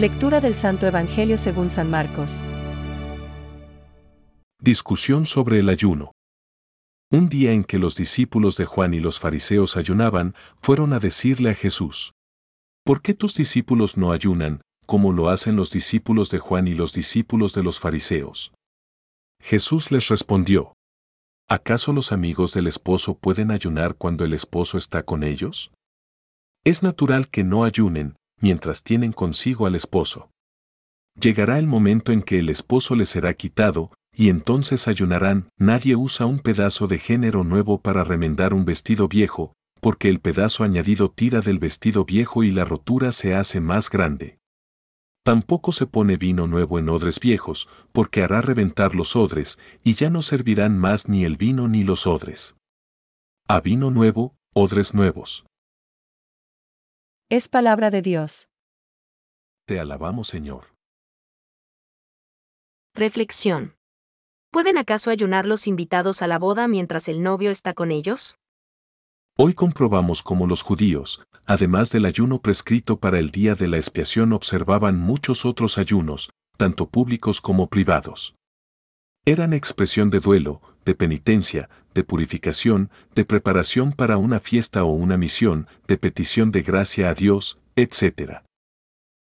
Lectura del Santo Evangelio según San Marcos. Discusión sobre el ayuno. Un día en que los discípulos de Juan y los fariseos ayunaban, fueron a decirle a Jesús, ¿Por qué tus discípulos no ayunan, como lo hacen los discípulos de Juan y los discípulos de los fariseos? Jesús les respondió, ¿acaso los amigos del esposo pueden ayunar cuando el esposo está con ellos? Es natural que no ayunen mientras tienen consigo al esposo. Llegará el momento en que el esposo les será quitado, y entonces ayunarán. Nadie usa un pedazo de género nuevo para remendar un vestido viejo, porque el pedazo añadido tira del vestido viejo y la rotura se hace más grande. Tampoco se pone vino nuevo en odres viejos, porque hará reventar los odres, y ya no servirán más ni el vino ni los odres. A vino nuevo, odres nuevos. Es palabra de Dios. Te alabamos, Señor. Reflexión. ¿Pueden acaso ayunar los invitados a la boda mientras el novio está con ellos? Hoy comprobamos cómo los judíos, además del ayuno prescrito para el día de la expiación, observaban muchos otros ayunos, tanto públicos como privados. Eran expresión de duelo, de penitencia, de purificación, de preparación para una fiesta o una misión, de petición de gracia a Dios, etc.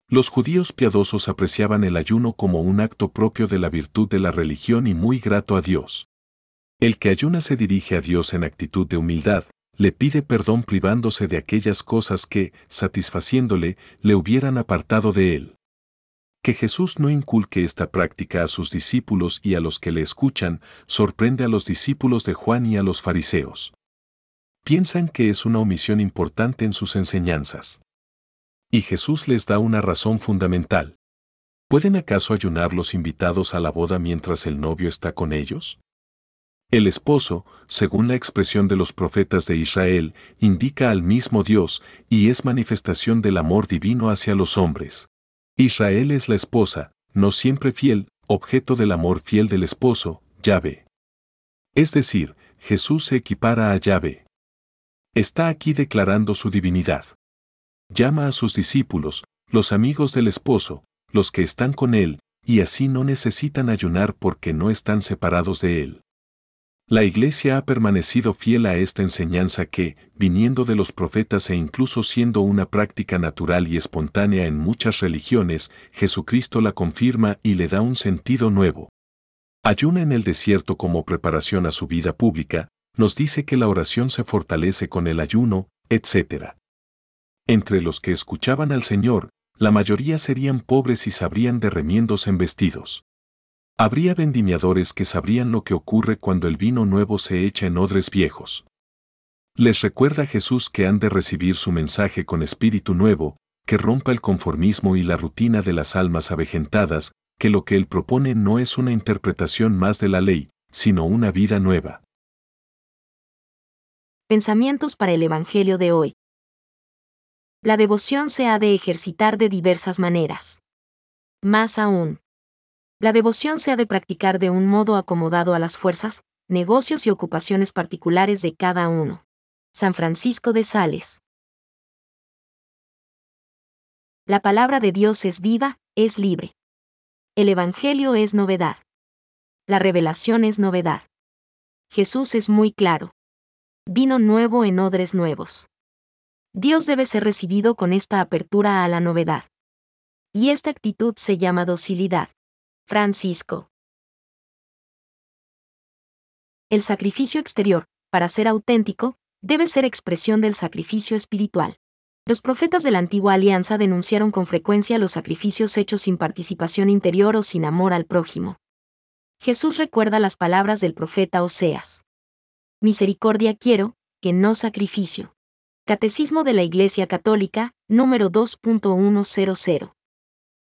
Los judíos piadosos apreciaban el ayuno como un acto propio de la virtud de la religión y muy grato a Dios. El que ayuna se dirige a Dios en actitud de humildad, le pide perdón privándose de aquellas cosas que, satisfaciéndole, le hubieran apartado de él. Que Jesús no inculque esta práctica a sus discípulos y a los que le escuchan, sorprende a los discípulos de Juan y a los fariseos. Piensan que es una omisión importante en sus enseñanzas. Y Jesús les da una razón fundamental. ¿Pueden acaso ayunar los invitados a la boda mientras el novio está con ellos? El esposo, según la expresión de los profetas de Israel, indica al mismo Dios y es manifestación del amor divino hacia los hombres. Israel es la esposa, no siempre fiel, objeto del amor fiel del esposo, Yahvé. Es decir, Jesús se equipara a Yahvé. Está aquí declarando su divinidad. Llama a sus discípulos, los amigos del esposo, los que están con él, y así no necesitan ayunar porque no están separados de él. La Iglesia ha permanecido fiel a esta enseñanza que, viniendo de los profetas e incluso siendo una práctica natural y espontánea en muchas religiones, Jesucristo la confirma y le da un sentido nuevo. Ayuna en el desierto como preparación a su vida pública, nos dice que la oración se fortalece con el ayuno, etc. Entre los que escuchaban al Señor, la mayoría serían pobres y sabrían de remiendos en vestidos. Habría vendimiadores que sabrían lo que ocurre cuando el vino nuevo se echa en odres viejos. Les recuerda Jesús que han de recibir su mensaje con espíritu nuevo, que rompa el conformismo y la rutina de las almas avejentadas, que lo que él propone no es una interpretación más de la ley, sino una vida nueva. Pensamientos para el Evangelio de hoy. La devoción se ha de ejercitar de diversas maneras. Más aún, la devoción se ha de practicar de un modo acomodado a las fuerzas, negocios y ocupaciones particulares de cada uno. San Francisco de Sales. La palabra de Dios es viva, es libre. El Evangelio es novedad. La revelación es novedad. Jesús es muy claro. Vino nuevo en odres nuevos. Dios debe ser recibido con esta apertura a la novedad. Y esta actitud se llama docilidad. Francisco. El sacrificio exterior, para ser auténtico, debe ser expresión del sacrificio espiritual. Los profetas de la antigua alianza denunciaron con frecuencia los sacrificios hechos sin participación interior o sin amor al prójimo. Jesús recuerda las palabras del profeta Oseas. Misericordia quiero, que no sacrificio. Catecismo de la Iglesia Católica, número 2.100.